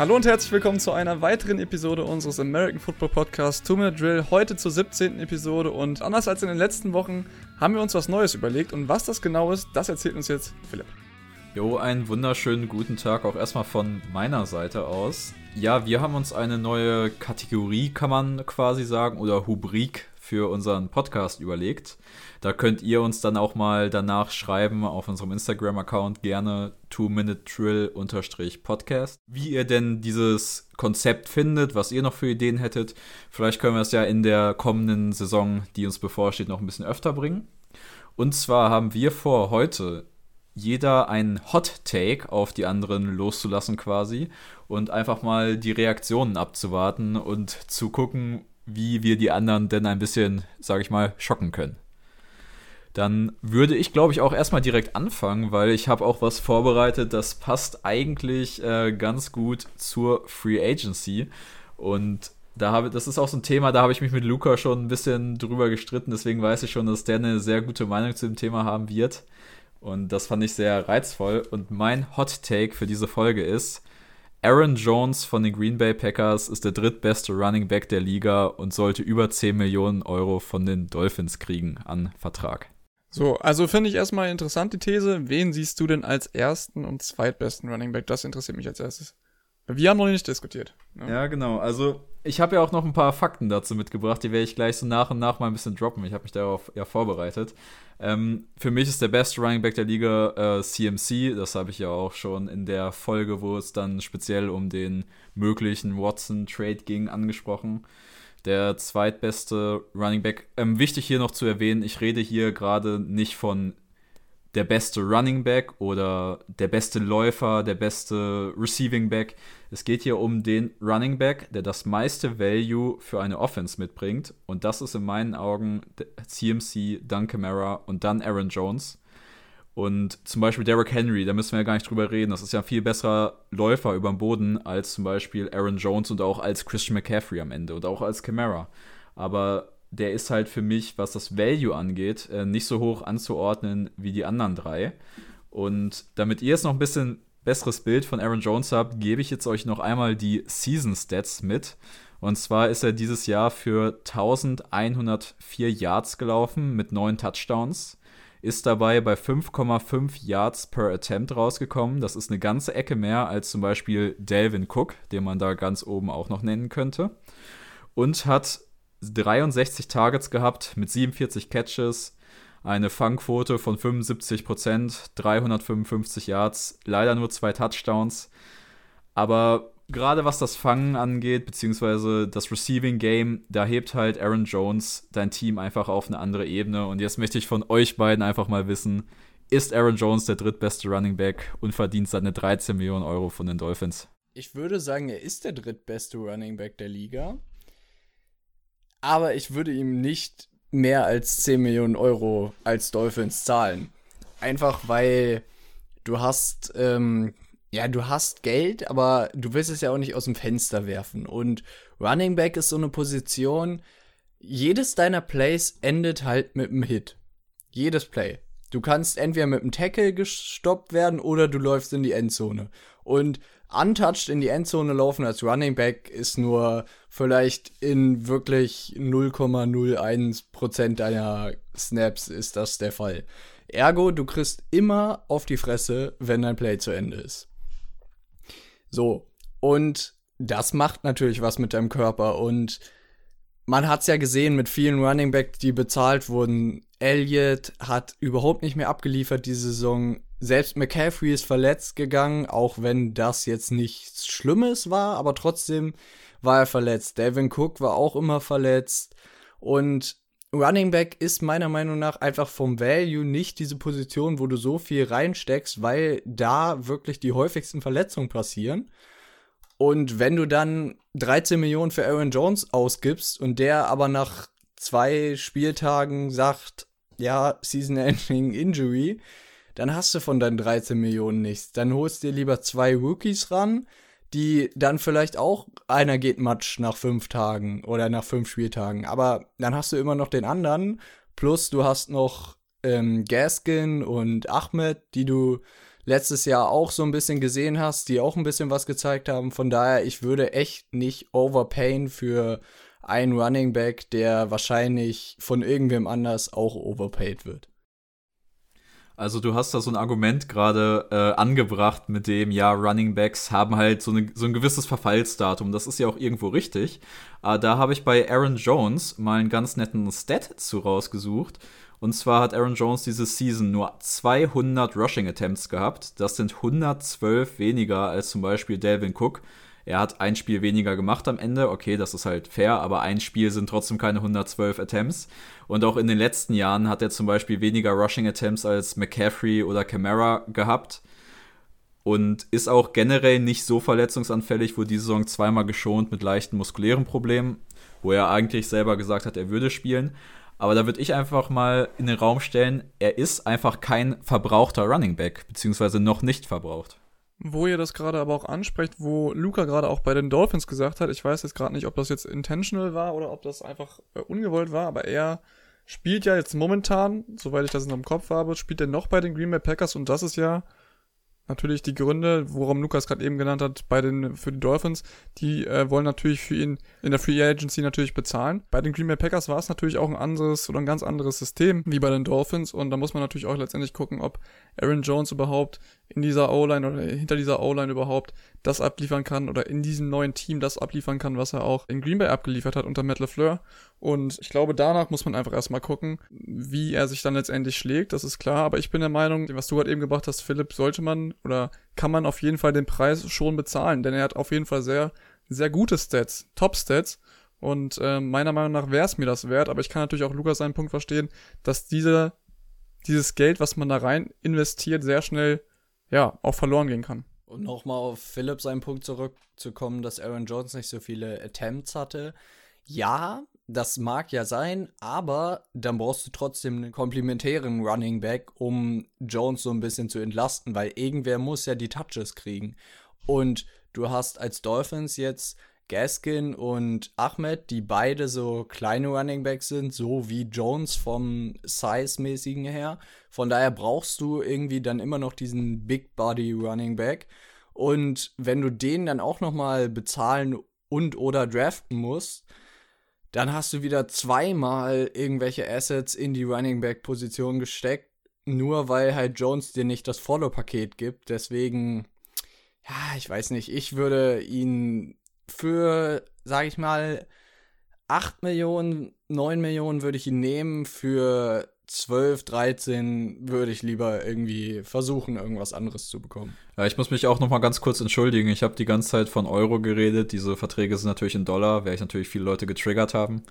Hallo und herzlich willkommen zu einer weiteren Episode unseres American Football Podcasts Two Minute Drill. Heute zur 17. Episode und anders als in den letzten Wochen haben wir uns was Neues überlegt und was das genau ist, das erzählt uns jetzt Philipp. Jo, einen wunderschönen guten Tag auch erstmal von meiner Seite aus. Ja, wir haben uns eine neue Kategorie, kann man quasi sagen, oder Rubrik für unseren Podcast überlegt. Da könnt ihr uns dann auch mal danach schreiben auf unserem Instagram-Account gerne 2-Minute-Drill-Podcast, wie ihr denn dieses Konzept findet, was ihr noch für Ideen hättet. Vielleicht können wir es ja in der kommenden Saison, die uns bevorsteht, noch ein bisschen öfter bringen. Und zwar haben wir vor, heute jeder einen Hot Take auf die anderen loszulassen quasi und einfach mal die Reaktionen abzuwarten und zu gucken, wie wir die anderen denn ein bisschen, sage ich mal, schocken können. Dann würde ich, glaube ich, auch erstmal direkt anfangen, weil ich habe auch was vorbereitet, das passt eigentlich äh, ganz gut zur Free Agency. Und da habe, das ist auch so ein Thema, da habe ich mich mit Luca schon ein bisschen drüber gestritten, deswegen weiß ich schon, dass der eine sehr gute Meinung zu dem Thema haben wird. Und das fand ich sehr reizvoll. Und mein Hot Take für diese Folge ist, Aaron Jones von den Green Bay Packers ist der drittbeste Running Back der Liga und sollte über 10 Millionen Euro von den Dolphins kriegen an Vertrag. So, also finde ich erstmal interessant die These. Wen siehst du denn als ersten und zweitbesten Running Back? Das interessiert mich als erstes. Wir haben noch nicht diskutiert. Ja, ja genau. Also ich habe ja auch noch ein paar Fakten dazu mitgebracht, die werde ich gleich so nach und nach mal ein bisschen droppen. Ich habe mich darauf ja vorbereitet. Ähm, für mich ist der beste Running Back der Liga äh, CMC. Das habe ich ja auch schon in der Folge, wo es dann speziell um den möglichen Watson-Trade ging, angesprochen. Der zweitbeste Running Back. Ähm, wichtig hier noch zu erwähnen, ich rede hier gerade nicht von der beste Running Back oder der beste Läufer, der beste Receiving Back. Es geht hier um den Running Back, der das meiste Value für eine Offense mitbringt. Und das ist in meinen Augen CMC, dann Camara und dann Aaron Jones. Und zum Beispiel Derrick Henry, da müssen wir ja gar nicht drüber reden. Das ist ja ein viel besserer Läufer über dem Boden als zum Beispiel Aaron Jones und auch als Christian McCaffrey am Ende und auch als Camara. Aber der ist halt für mich, was das Value angeht, äh, nicht so hoch anzuordnen wie die anderen drei. Und damit ihr jetzt noch ein bisschen besseres Bild von Aaron Jones habt, gebe ich jetzt euch noch einmal die Season Stats mit. Und zwar ist er dieses Jahr für 1104 Yards gelaufen mit 9 Touchdowns. Ist dabei bei 5,5 Yards per Attempt rausgekommen. Das ist eine ganze Ecke mehr als zum Beispiel Delvin Cook, den man da ganz oben auch noch nennen könnte. Und hat 63 Targets gehabt mit 47 Catches, eine Fangquote von 75%, 355 Yards, leider nur zwei Touchdowns. Aber gerade was das Fangen angeht, beziehungsweise das Receiving Game, da hebt halt Aaron Jones dein Team einfach auf eine andere Ebene. Und jetzt möchte ich von euch beiden einfach mal wissen, ist Aaron Jones der drittbeste Running Back und verdient seine 13 Millionen Euro von den Dolphins? Ich würde sagen, er ist der drittbeste Running Back der Liga aber ich würde ihm nicht mehr als 10 Millionen Euro als Dolphins zahlen. Einfach weil du hast, ähm, ja, du hast Geld, aber du willst es ja auch nicht aus dem Fenster werfen. Und Running Back ist so eine Position, jedes deiner Plays endet halt mit einem Hit. Jedes Play. Du kannst entweder mit einem Tackle gestoppt werden oder du läufst in die Endzone. Und untouched in die Endzone laufen als Running Back ist nur vielleicht in wirklich 0,01% deiner Snaps ist das der Fall. Ergo, du kriegst immer auf die Fresse, wenn dein Play zu Ende ist. So, und das macht natürlich was mit deinem Körper und man hat es ja gesehen mit vielen Running Backs, die bezahlt wurden. Elliott hat überhaupt nicht mehr abgeliefert diese Saison. Selbst McCaffrey ist verletzt gegangen, auch wenn das jetzt nichts Schlimmes war, aber trotzdem war er verletzt. Devin Cook war auch immer verletzt. Und Running Back ist meiner Meinung nach einfach vom Value nicht diese Position, wo du so viel reinsteckst, weil da wirklich die häufigsten Verletzungen passieren. Und wenn du dann 13 Millionen für Aaron Jones ausgibst und der aber nach zwei Spieltagen sagt, ja, Season-Ending Injury, dann hast du von deinen 13 Millionen nichts. Dann holst dir lieber zwei Rookies ran, die dann vielleicht auch einer geht Matsch nach fünf Tagen oder nach fünf Spieltagen. Aber dann hast du immer noch den anderen. Plus du hast noch ähm, Gaskin und Ahmed, die du letztes Jahr auch so ein bisschen gesehen hast, die auch ein bisschen was gezeigt haben. Von daher, ich würde echt nicht overpayen für einen Running Back, der wahrscheinlich von irgendwem anders auch overpaid wird. Also du hast da so ein Argument gerade äh, angebracht mit dem, ja, Running Backs haben halt so, eine, so ein gewisses Verfallsdatum. Das ist ja auch irgendwo richtig. Äh, da habe ich bei Aaron Jones mal einen ganz netten Stat zu rausgesucht. Und zwar hat Aaron Jones diese Season nur 200 Rushing Attempts gehabt. Das sind 112 weniger als zum Beispiel Delvin Cook. Er hat ein Spiel weniger gemacht am Ende. Okay, das ist halt fair, aber ein Spiel sind trotzdem keine 112 Attempts. Und auch in den letzten Jahren hat er zum Beispiel weniger Rushing Attempts als McCaffrey oder Camara gehabt. Und ist auch generell nicht so verletzungsanfällig, wurde diese Saison zweimal geschont mit leichten muskulären Problemen, wo er eigentlich selber gesagt hat, er würde spielen. Aber da würde ich einfach mal in den Raum stellen, er ist einfach kein verbrauchter Running Back, beziehungsweise noch nicht verbraucht. Wo ihr das gerade aber auch ansprecht, wo Luca gerade auch bei den Dolphins gesagt hat, ich weiß jetzt gerade nicht, ob das jetzt intentional war oder ob das einfach äh, ungewollt war, aber er spielt ja jetzt momentan, soweit ich das in seinem Kopf habe, spielt er noch bei den Green Bay Packers und das ist ja natürlich die Gründe, worum Lukas gerade eben genannt hat, bei den für die Dolphins, die äh, wollen natürlich für ihn in der Free Agency natürlich bezahlen. Bei den Green Bay Packers war es natürlich auch ein anderes oder ein ganz anderes System wie bei den Dolphins und da muss man natürlich auch letztendlich gucken, ob Aaron Jones überhaupt in dieser O-Line oder hinter dieser O-Line überhaupt das abliefern kann oder in diesem neuen Team das abliefern kann, was er auch in Green Bay abgeliefert hat unter Matt LeFleur. Und ich glaube, danach muss man einfach erstmal gucken, wie er sich dann letztendlich schlägt. Das ist klar. Aber ich bin der Meinung, was du gerade eben gebracht hast, Philipp, sollte man oder kann man auf jeden Fall den Preis schon bezahlen, denn er hat auf jeden Fall sehr, sehr gute Stats, Top-Stats. Und äh, meiner Meinung nach wäre es mir das wert, aber ich kann natürlich auch Lukas seinen Punkt verstehen, dass diese, dieses Geld, was man da rein investiert, sehr schnell ja auch verloren gehen kann. Und nochmal auf Philipp seinen Punkt zurückzukommen, dass Aaron Jones nicht so viele Attempts hatte. Ja, das mag ja sein, aber dann brauchst du trotzdem einen komplementären Running Back, um Jones so ein bisschen zu entlasten, weil irgendwer muss ja die Touches kriegen. Und du hast als Dolphins jetzt Gaskin und Ahmed, die beide so kleine Running Backs sind, so wie Jones vom Size-mäßigen her. Von daher brauchst du irgendwie dann immer noch diesen Big Body Running Back. Und wenn du den dann auch noch mal bezahlen und oder draften musst, dann hast du wieder zweimal irgendwelche Assets in die Running Back Position gesteckt, nur weil halt Jones dir nicht das Follow-Paket gibt. Deswegen, ja, ich weiß nicht, ich würde ihn für, sag ich mal, 8 Millionen, 9 Millionen würde ich ihn nehmen. Für 12, 13 würde ich lieber irgendwie versuchen, irgendwas anderes zu bekommen. Ja, ich muss mich auch noch mal ganz kurz entschuldigen. Ich habe die ganze Zeit von Euro geredet. Diese Verträge sind natürlich in Dollar, werde ich natürlich viele Leute getriggert haben.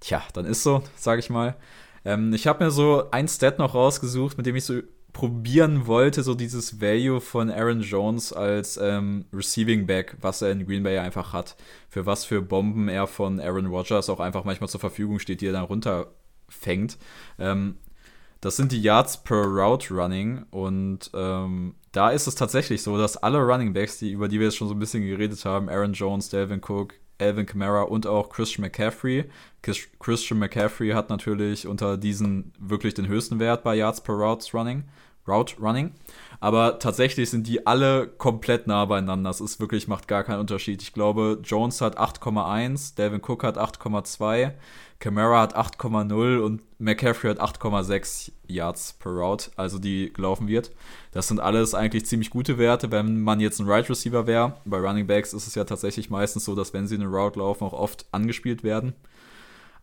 Tja, dann ist so, sage ich mal. Ähm, ich habe mir so ein Stat noch rausgesucht, mit dem ich so probieren wollte, so dieses Value von Aaron Jones als ähm, Receiving Back, was er in Green Bay einfach hat. Für was für Bomben er von Aaron Rodgers auch einfach manchmal zur Verfügung steht, die er dann runterfängt. Ähm, das sind die Yards per Route Running und ähm, da ist es tatsächlich so, dass alle Running Backs, die, über die wir jetzt schon so ein bisschen geredet haben, Aaron Jones, Delvin Cook, Alvin Kamara und auch Christian McCaffrey. Christian McCaffrey hat natürlich unter diesen wirklich den höchsten Wert bei Yards per Routes Running. Route Running. Aber tatsächlich sind die alle komplett nah beieinander. Das ist wirklich, macht gar keinen Unterschied. Ich glaube, Jones hat 8,1, Delvin Cook hat 8,2, Camara hat 8,0 und McCaffrey hat 8,6 Yards per Route, also die gelaufen wird. Das sind alles eigentlich ziemlich gute Werte, wenn man jetzt ein Right Receiver wäre. Bei Running Backs ist es ja tatsächlich meistens so, dass wenn sie eine Route laufen, auch oft angespielt werden.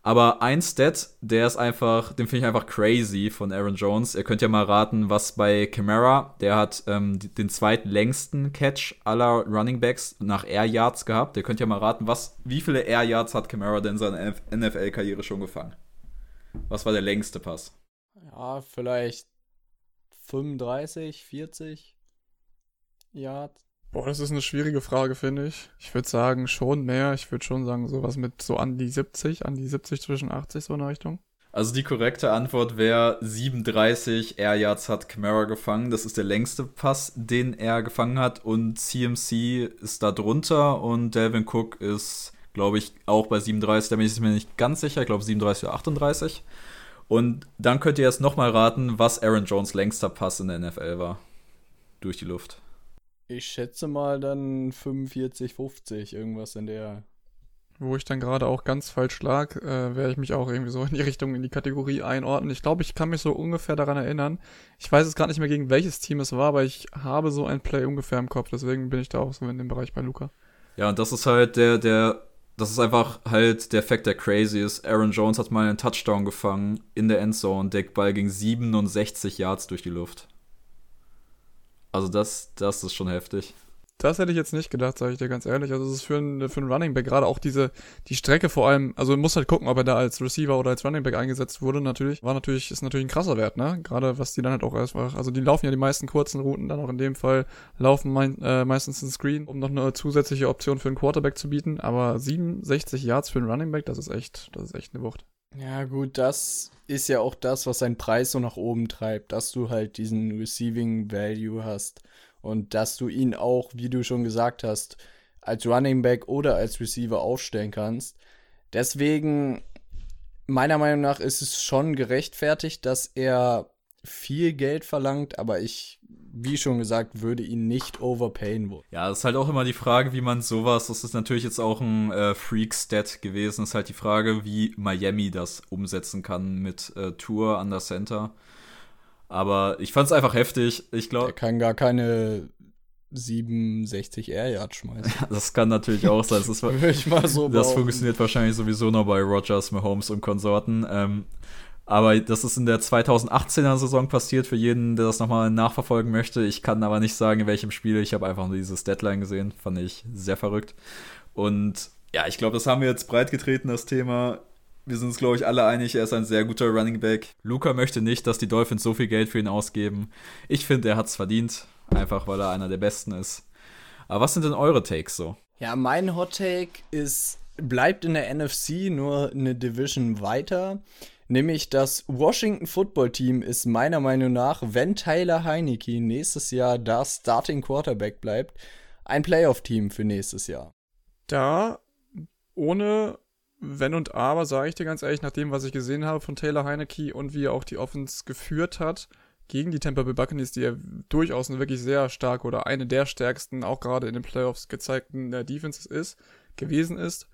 Aber ein Stat, der ist einfach, den finde ich einfach crazy von Aaron Jones. Ihr könnt ja mal raten, was bei Camara, der hat ähm, den zweitlängsten Catch aller Running Backs nach Air Yards gehabt. Ihr könnt ja mal raten, was, wie viele Air Yards hat Camara denn seine NFL-Karriere schon gefangen? Was war der längste Pass? Ja, vielleicht 35, 40 Yards. Boah, das ist eine schwierige Frage, finde ich. Ich würde sagen, schon mehr. Ich würde schon sagen, sowas mit so an die 70, an die 70 zwischen 80, so in der Richtung. Also die korrekte Antwort wäre 37 Air Yards hat Camara gefangen. Das ist der längste Pass, den er gefangen hat. Und CMC ist da drunter und Delvin Cook ist, glaube ich, auch bei 37. Da bin ich mir nicht ganz sicher. Ich glaube 37 oder 38. Und dann könnt ihr jetzt nochmal raten, was Aaron Jones längster Pass in der NFL war. durch die Luft. Ich schätze mal dann 45, 50, irgendwas in der. Wo ich dann gerade auch ganz falsch lag, äh, werde ich mich auch irgendwie so in die Richtung, in die Kategorie einordnen. Ich glaube, ich kann mich so ungefähr daran erinnern. Ich weiß jetzt gerade nicht mehr, gegen welches Team es war, aber ich habe so ein Play ungefähr im Kopf. Deswegen bin ich da auch so in dem Bereich bei Luca. Ja, und das ist halt der, der, das ist einfach halt der Fact, der crazy ist. Aaron Jones hat mal einen Touchdown gefangen in der Endzone. Der Ball ging 67 Yards durch die Luft. Also das, das ist schon heftig. Das hätte ich jetzt nicht gedacht, sage ich dir ganz ehrlich. Also es ist für einen, für einen Running Back gerade auch diese, die Strecke vor allem, also man muss halt gucken, ob er da als Receiver oder als Running Back eingesetzt wurde, natürlich. War natürlich, ist natürlich ein krasser Wert, ne? Gerade was die dann halt auch einfach, also die laufen ja die meisten kurzen Routen, dann auch in dem Fall laufen mein, äh, meistens ein Screen, um noch eine zusätzliche Option für einen Quarterback zu bieten. Aber 67 Yards für einen Running Back, das ist echt, das ist echt eine Wucht. Ja, gut, das ist ja auch das, was seinen Preis so nach oben treibt, dass du halt diesen Receiving Value hast und dass du ihn auch, wie du schon gesagt hast, als Running Back oder als Receiver aufstellen kannst. Deswegen, meiner Meinung nach, ist es schon gerechtfertigt, dass er viel Geld verlangt, aber ich, wie schon gesagt, würde ihn nicht overpayen wollen. Ja, das ist halt auch immer die Frage, wie man sowas, das ist natürlich jetzt auch ein äh, Freak-Stat gewesen, ist halt die Frage, wie Miami das umsetzen kann mit äh, Tour an der Center. Aber ich fand es einfach heftig. Ich glaube. Er kann gar keine 67 Air Yards schmeißen. das kann natürlich auch sein. Das, ist, so das funktioniert wahrscheinlich sowieso noch bei Rogers, Mahomes und Konsorten. Ähm, aber das ist in der 2018er Saison passiert, für jeden, der das nochmal nachverfolgen möchte. Ich kann aber nicht sagen, in welchem Spiel. Ich habe einfach nur dieses Deadline gesehen. Fand ich sehr verrückt. Und ja, ich glaube, das haben wir jetzt breit getreten, das Thema. Wir sind uns, glaube ich, alle einig, er ist ein sehr guter Running Back. Luca möchte nicht, dass die Dolphins so viel Geld für ihn ausgeben. Ich finde, er hat es verdient, einfach weil er einer der Besten ist. Aber was sind denn eure Takes so? Ja, mein Hot Take ist, bleibt in der NFC nur eine Division weiter. Nämlich das Washington Football Team ist meiner Meinung nach, wenn Tyler Heineke nächstes Jahr das Starting Quarterback bleibt, ein Playoff-Team für nächstes Jahr. Da, ohne wenn und aber, sage ich dir ganz ehrlich, nach dem, was ich gesehen habe von Taylor Heineke und wie er auch die Offense geführt hat gegen die Tampa Bay Buccaneers, die ja durchaus eine wirklich sehr stark oder eine der stärksten, auch gerade in den Playoffs gezeigten äh, Defenses ist, gewesen ist,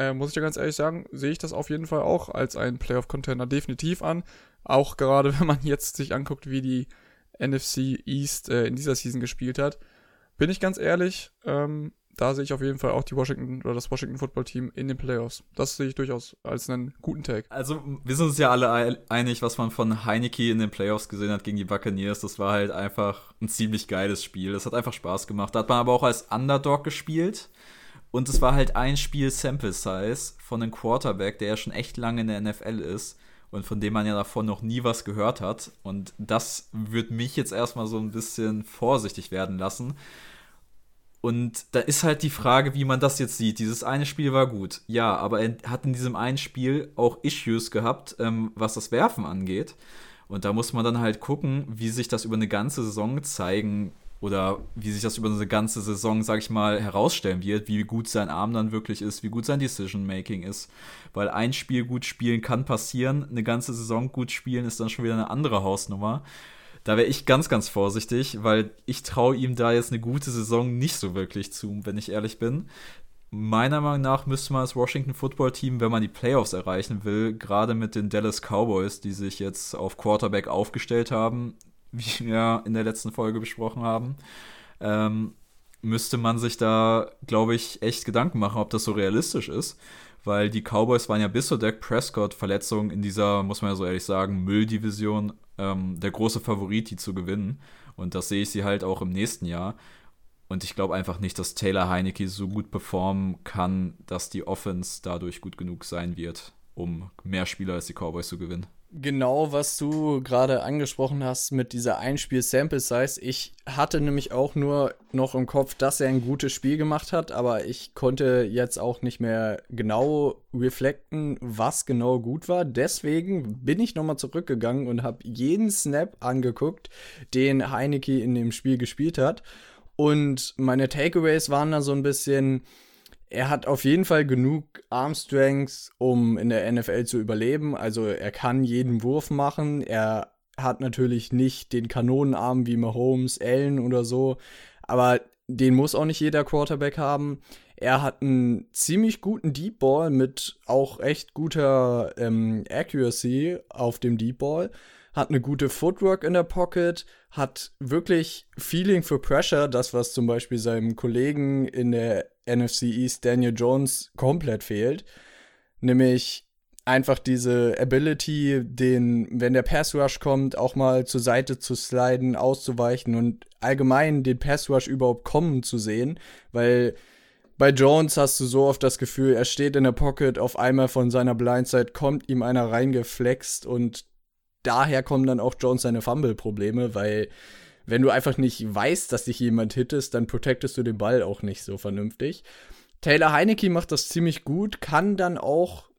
äh, muss ich dir ganz ehrlich sagen, sehe ich das auf jeden Fall auch als einen Playoff-Contender definitiv an. Auch gerade, wenn man jetzt sich anguckt, wie die NFC East äh, in dieser Season gespielt hat. Bin ich ganz ehrlich, ähm, da sehe ich auf jeden Fall auch die Washington oder das Washington Football Team in den Playoffs. Das sehe ich durchaus als einen guten Take. Also, wir sind uns ja alle einig, was man von Heineke in den Playoffs gesehen hat gegen die Buccaneers. Das war halt einfach ein ziemlich geiles Spiel. Das hat einfach Spaß gemacht. Da hat man aber auch als Underdog gespielt. Und es war halt ein Spiel Sample Size von einem Quarterback, der ja schon echt lange in der NFL ist und von dem man ja davon noch nie was gehört hat. Und das wird mich jetzt erstmal so ein bisschen vorsichtig werden lassen. Und da ist halt die Frage, wie man das jetzt sieht. Dieses eine Spiel war gut, ja, aber er hat in diesem einen Spiel auch Issues gehabt, ähm, was das Werfen angeht. Und da muss man dann halt gucken, wie sich das über eine ganze Saison zeigen oder wie sich das über eine ganze Saison, sag ich mal, herausstellen wird, wie gut sein Arm dann wirklich ist, wie gut sein Decision-Making ist. Weil ein Spiel gut spielen kann passieren, eine ganze Saison gut spielen ist dann schon wieder eine andere Hausnummer. Da wäre ich ganz, ganz vorsichtig, weil ich traue ihm da jetzt eine gute Saison nicht so wirklich zu, wenn ich ehrlich bin. Meiner Meinung nach müsste man das Washington Football Team, wenn man die Playoffs erreichen will, gerade mit den Dallas Cowboys, die sich jetzt auf Quarterback aufgestellt haben, wie wir in der letzten Folge besprochen haben, ähm, müsste man sich da, glaube ich, echt Gedanken machen, ob das so realistisch ist weil die Cowboys waren ja bis zur Dak Prescott-Verletzung in dieser, muss man ja so ehrlich sagen, Mülldivision ähm, der große Favorit, die zu gewinnen. Und das sehe ich sie halt auch im nächsten Jahr. Und ich glaube einfach nicht, dass Taylor Heineke so gut performen kann, dass die Offense dadurch gut genug sein wird, um mehr Spieler als die Cowboys zu gewinnen genau, was du gerade angesprochen hast mit dieser Einspiel-Sample-Size. Ich hatte nämlich auch nur noch im Kopf, dass er ein gutes Spiel gemacht hat, aber ich konnte jetzt auch nicht mehr genau reflekten, was genau gut war. Deswegen bin ich nochmal zurückgegangen und habe jeden Snap angeguckt, den Heineke in dem Spiel gespielt hat. Und meine Takeaways waren da so ein bisschen er hat auf jeden Fall genug Armstrengths, um in der NFL zu überleben. Also er kann jeden Wurf machen. Er hat natürlich nicht den Kanonenarm wie Mahomes, Allen oder so, aber den muss auch nicht jeder Quarterback haben. Er hat einen ziemlich guten Deep Ball mit auch echt guter ähm, Accuracy auf dem Deep Ball. Hat eine gute Footwork in der Pocket, hat wirklich Feeling für Pressure, das was zum Beispiel seinem Kollegen in der NFC East Daniel Jones komplett fehlt. Nämlich einfach diese Ability, den, wenn der Pass Rush kommt, auch mal zur Seite zu sliden, auszuweichen und allgemein den Pass Rush überhaupt kommen zu sehen, weil bei Jones hast du so oft das Gefühl, er steht in der Pocket, auf einmal von seiner Blindside kommt ihm einer reingeflext und daher kommen dann auch Jones seine Fumble-Probleme, weil wenn du einfach nicht weißt, dass dich jemand hittest, dann protectest du den Ball auch nicht so vernünftig. Taylor Heineke macht das ziemlich gut, kann dann auch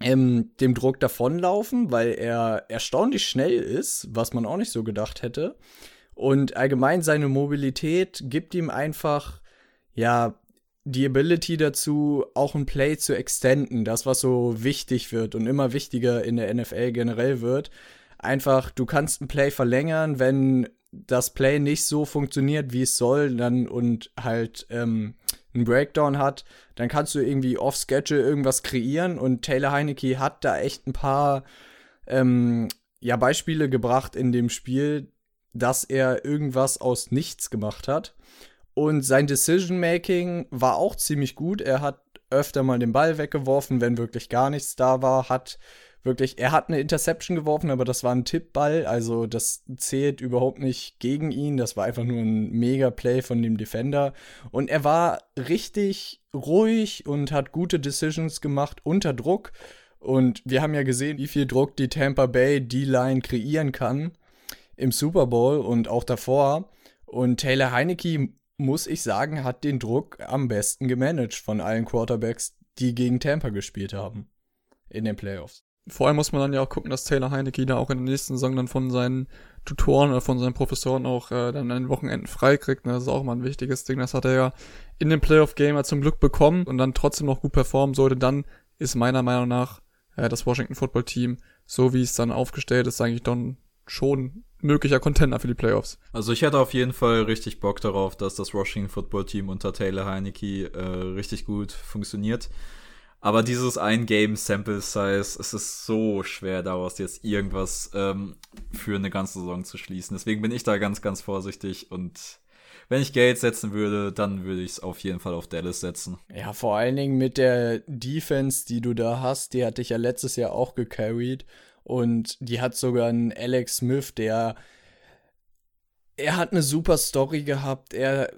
ähm, dem Druck davonlaufen, weil er erstaunlich schnell ist, was man auch nicht so gedacht hätte. Und allgemein seine Mobilität gibt ihm einfach, ja, die Ability dazu, auch ein Play zu extenden, das, was so wichtig wird und immer wichtiger in der NFL generell wird. Einfach, du kannst ein Play verlängern, wenn das Play nicht so funktioniert, wie es soll, dann und halt ähm, einen Breakdown hat, dann kannst du irgendwie off-schedule irgendwas kreieren und Taylor Heineke hat da echt ein paar ähm, ja, Beispiele gebracht in dem Spiel, dass er irgendwas aus nichts gemacht hat. Und sein Decision-Making war auch ziemlich gut. Er hat öfter mal den Ball weggeworfen, wenn wirklich gar nichts da war. Hat wirklich, er hat eine Interception geworfen, aber das war ein Tippball. Also das zählt überhaupt nicht gegen ihn. Das war einfach nur ein Mega-Play von dem Defender. Und er war richtig ruhig und hat gute Decisions gemacht unter Druck. Und wir haben ja gesehen, wie viel Druck die Tampa Bay D-Line kreieren kann im Super Bowl und auch davor. Und Taylor Heineke muss ich sagen, hat den Druck am besten gemanagt von allen Quarterbacks, die gegen Tampa gespielt haben in den Playoffs. Vor allem muss man dann ja auch gucken, dass Taylor Heineke da auch in der nächsten Saison dann von seinen Tutoren oder von seinen Professoren auch äh, dann an den Wochenenden freikriegt. Ne? Das ist auch mal ein wichtiges Ding. Das hat er ja in dem Playoff-Game zum Glück bekommen und dann trotzdem noch gut performen sollte. Dann ist meiner Meinung nach äh, das Washington Football Team, so wie es dann aufgestellt ist, eigentlich dann schon möglicher Contender für die Playoffs. Also ich hätte auf jeden Fall richtig Bock darauf, dass das Washington Football Team unter Taylor Heineke äh, richtig gut funktioniert. Aber dieses ein Game Sample Size, es ist so schwer daraus jetzt irgendwas ähm, für eine ganze Saison zu schließen. Deswegen bin ich da ganz, ganz vorsichtig und wenn ich Geld setzen würde, dann würde ich es auf jeden Fall auf Dallas setzen. Ja, vor allen Dingen mit der Defense, die du da hast, die hatte ich ja letztes Jahr auch gecarried. Und die hat sogar einen Alex Smith, der. Er hat eine super Story gehabt. Er.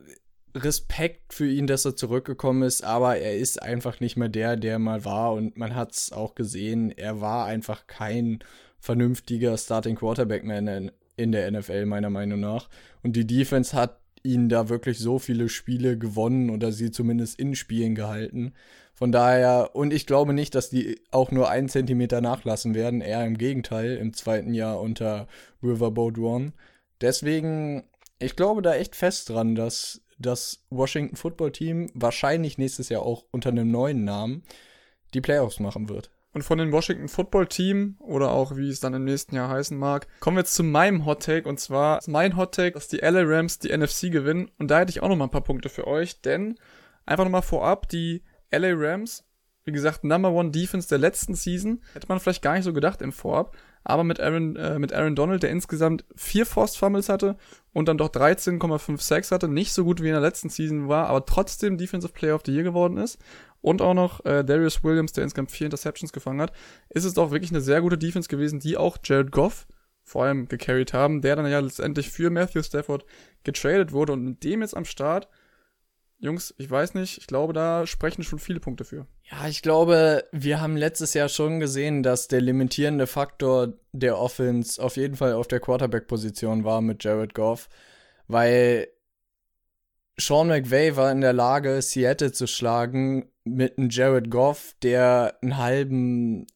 Respekt für ihn, dass er zurückgekommen ist, aber er ist einfach nicht mehr der, der mal war. Und man hat es auch gesehen, er war einfach kein vernünftiger Starting Quarterback mehr in der NFL, meiner Meinung nach. Und die Defense hat ihn da wirklich so viele Spiele gewonnen oder sie zumindest in Spielen gehalten. Von daher, und ich glaube nicht, dass die auch nur einen Zentimeter nachlassen werden, eher im Gegenteil, im zweiten Jahr unter Riverboat One. Deswegen, ich glaube da echt fest dran, dass das Washington Football Team wahrscheinlich nächstes Jahr auch unter einem neuen Namen die Playoffs machen wird. Und von dem Washington Football Team oder auch wie es dann im nächsten Jahr heißen mag, kommen wir jetzt zu meinem Hot Take. Und zwar ist mein Hot Take, dass die LA Rams die NFC gewinnen. Und da hätte ich auch noch mal ein paar Punkte für euch, denn einfach noch mal vorab, die LA Rams, wie gesagt, Number One Defense der letzten Season, hätte man vielleicht gar nicht so gedacht im Vorab, aber mit Aaron, äh, mit Aaron Donald, der insgesamt vier Forced Fumbles hatte und dann doch 13,5 Sacks hatte, nicht so gut wie in der letzten Season war, aber trotzdem Defensive Player of the Year geworden ist und auch noch äh, Darius Williams, der insgesamt vier Interceptions gefangen hat, ist es doch wirklich eine sehr gute Defense gewesen, die auch Jared Goff vor allem gecarried haben, der dann ja letztendlich für Matthew Stafford getradet wurde und mit dem jetzt am Start Jungs, ich weiß nicht, ich glaube, da sprechen schon viele Punkte für. Ja, ich glaube, wir haben letztes Jahr schon gesehen, dass der limitierende Faktor der Offense auf jeden Fall auf der Quarterback-Position war mit Jared Goff, weil Sean McVay war in der Lage, Seattle zu schlagen mit einem Jared Goff, der einen halben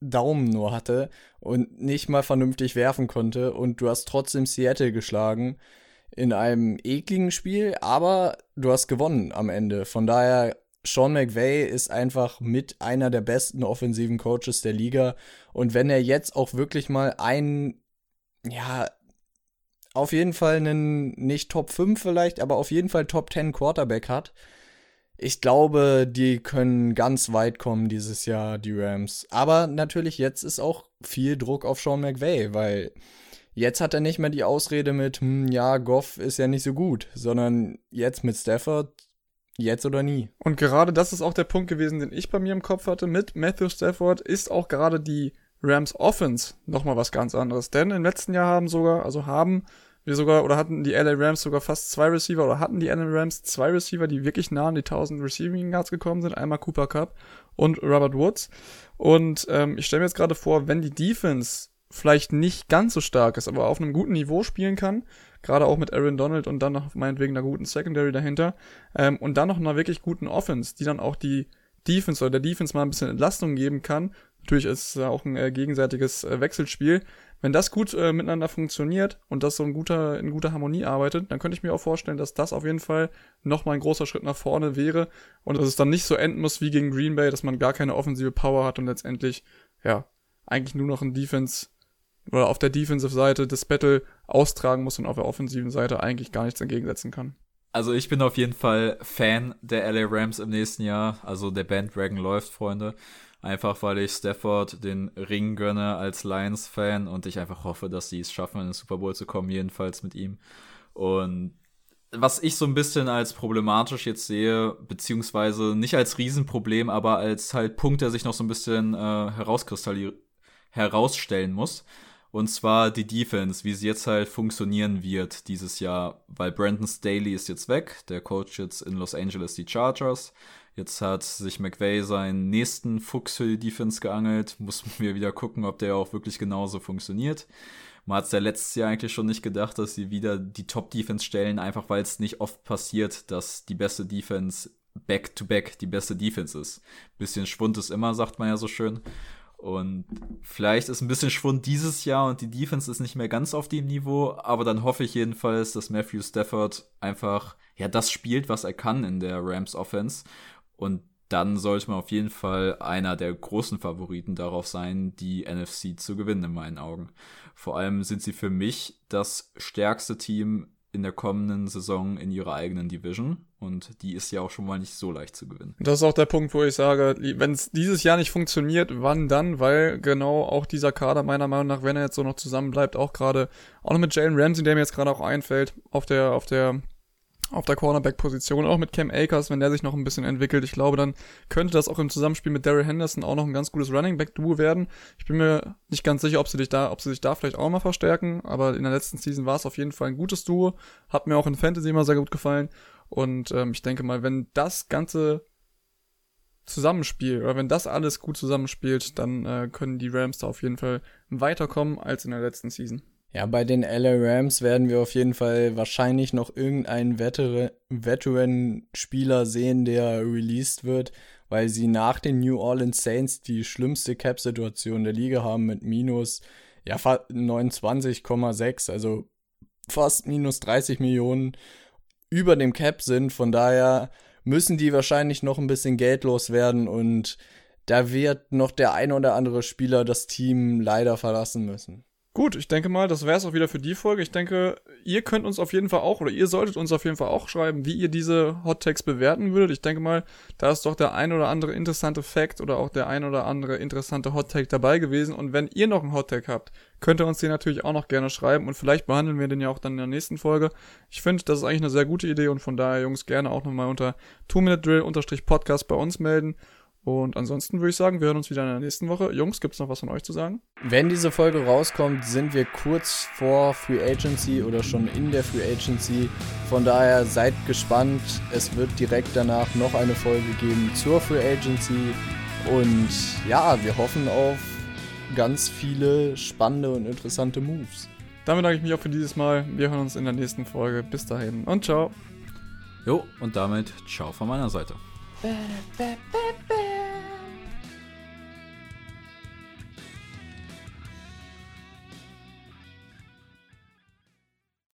Daumen nur hatte und nicht mal vernünftig werfen konnte und du hast trotzdem Seattle geschlagen in einem ekligen Spiel, aber du hast gewonnen am Ende. Von daher, Sean McVay ist einfach mit einer der besten offensiven Coaches der Liga. Und wenn er jetzt auch wirklich mal einen ja, auf jeden Fall einen, nicht Top 5 vielleicht, aber auf jeden Fall Top 10 Quarterback hat. Ich glaube, die können ganz weit kommen dieses Jahr, die Rams. Aber natürlich, jetzt ist auch viel Druck auf Sean McVay, weil jetzt hat er nicht mehr die Ausrede mit, hm, ja, Goff ist ja nicht so gut, sondern jetzt mit Stafford, jetzt oder nie. Und gerade das ist auch der Punkt gewesen, den ich bei mir im Kopf hatte. Mit Matthew Stafford ist auch gerade die Rams Offense nochmal was ganz anderes. Denn im letzten Jahr haben sogar, also haben wir sogar, oder hatten die LA Rams sogar fast zwei Receiver, oder hatten die LA Rams zwei Receiver, die wirklich nah an die 1000 Receiving Yards gekommen sind. Einmal Cooper Cup und Robert Woods. Und ähm, ich stelle mir jetzt gerade vor, wenn die Defense vielleicht nicht ganz so stark ist, aber auf einem guten Niveau spielen kann, gerade auch mit Aaron Donald und dann noch meinetwegen einer guten Secondary dahinter, ähm, und dann noch einer wirklich guten Offense, die dann auch die Defense oder der Defense mal ein bisschen Entlastung geben kann. Natürlich ist es auch ein äh, gegenseitiges äh, Wechselspiel. Wenn das gut äh, miteinander funktioniert und das so in guter, in guter Harmonie arbeitet, dann könnte ich mir auch vorstellen, dass das auf jeden Fall nochmal ein großer Schritt nach vorne wäre und dass es dann nicht so enden muss wie gegen Green Bay, dass man gar keine offensive Power hat und letztendlich, ja, eigentlich nur noch ein Defense oder auf der Defensive-Seite das Battle austragen muss und auf der offensiven Seite eigentlich gar nichts entgegensetzen kann. Also ich bin auf jeden Fall Fan der LA Rams im nächsten Jahr. Also der Bandwagon läuft, Freunde. Einfach weil ich Stafford den Ring gönne als Lions-Fan und ich einfach hoffe, dass sie es schaffen, in den Super Bowl zu kommen, jedenfalls mit ihm. Und was ich so ein bisschen als problematisch jetzt sehe, beziehungsweise nicht als Riesenproblem, aber als halt Punkt, der sich noch so ein bisschen äh, herausstellen muss, und zwar die Defense, wie sie jetzt halt funktionieren wird dieses Jahr. Weil Brandon Staley ist jetzt weg, der Coach jetzt in Los Angeles die Chargers. Jetzt hat sich McVay seinen nächsten Fuchs für die Defense geangelt. Muss mir wieder gucken, ob der auch wirklich genauso funktioniert. Man hat es ja letztes Jahr eigentlich schon nicht gedacht, dass sie wieder die Top-Defense stellen, einfach weil es nicht oft passiert, dass die beste Defense back-to-back -back die beste Defense ist. Bisschen Schwund ist immer, sagt man ja so schön. Und vielleicht ist ein bisschen Schwund dieses Jahr und die Defense ist nicht mehr ganz auf dem Niveau, aber dann hoffe ich jedenfalls, dass Matthew Stafford einfach ja das spielt, was er kann in der Rams Offense. Und dann sollte man auf jeden Fall einer der großen Favoriten darauf sein, die NFC zu gewinnen in meinen Augen. Vor allem sind sie für mich das stärkste Team in der kommenden Saison in ihrer eigenen Division. Und die ist ja auch schon mal nicht so leicht zu gewinnen. Das ist auch der Punkt, wo ich sage, wenn es dieses Jahr nicht funktioniert, wann dann? Weil genau auch dieser Kader meiner Meinung nach, wenn er jetzt so noch zusammenbleibt, auch gerade, auch noch mit Jalen Ramsey, der mir jetzt gerade auch einfällt, auf der, auf der auf der Cornerback-Position, auch mit Cam Akers, wenn der sich noch ein bisschen entwickelt. Ich glaube, dann könnte das auch im Zusammenspiel mit Daryl Henderson auch noch ein ganz gutes Running Back-Duo werden. Ich bin mir nicht ganz sicher, ob sie dich da, ob sie sich da vielleicht auch mal verstärken, aber in der letzten Season war es auf jeden Fall ein gutes Duo. Hat mir auch in Fantasy immer sehr gut gefallen. Und ähm, ich denke mal, wenn das Ganze zusammenspielt oder wenn das alles gut zusammenspielt, dann äh, können die Rams da auf jeden Fall weiterkommen als in der letzten Season. Ja, bei den LA Rams werden wir auf jeden Fall wahrscheinlich noch irgendeinen Veteran-Spieler sehen, der released wird, weil sie nach den New Orleans Saints die schlimmste Cap-Situation der Liga haben mit minus ja, 29,6, also fast minus 30 Millionen über dem Cap sind. Von daher müssen die wahrscheinlich noch ein bisschen geldlos werden und da wird noch der ein oder andere Spieler das Team leider verlassen müssen. Gut, ich denke mal, das wäre es auch wieder für die Folge. Ich denke, ihr könnt uns auf jeden Fall auch, oder ihr solltet uns auf jeden Fall auch schreiben, wie ihr diese Hot Takes bewerten würdet. Ich denke mal, da ist doch der ein oder andere interessante Fact oder auch der ein oder andere interessante Hot Take dabei gewesen. Und wenn ihr noch einen Hot Take habt, könnt ihr uns den natürlich auch noch gerne schreiben und vielleicht behandeln wir den ja auch dann in der nächsten Folge. Ich finde, das ist eigentlich eine sehr gute Idee und von daher, Jungs, gerne auch nochmal unter 2-Minute-Drill-Podcast bei uns melden. Und ansonsten würde ich sagen, wir hören uns wieder in der nächsten Woche. Jungs, gibt es noch was von euch zu sagen? Wenn diese Folge rauskommt, sind wir kurz vor Free Agency oder schon in der Free Agency. Von daher seid gespannt. Es wird direkt danach noch eine Folge geben zur Free Agency. Und ja, wir hoffen auf ganz viele spannende und interessante Moves. Damit danke ich mich auch für dieses Mal. Wir hören uns in der nächsten Folge. Bis dahin und ciao. Jo, und damit ciao von meiner Seite. Ba-da-ba-ba-ba.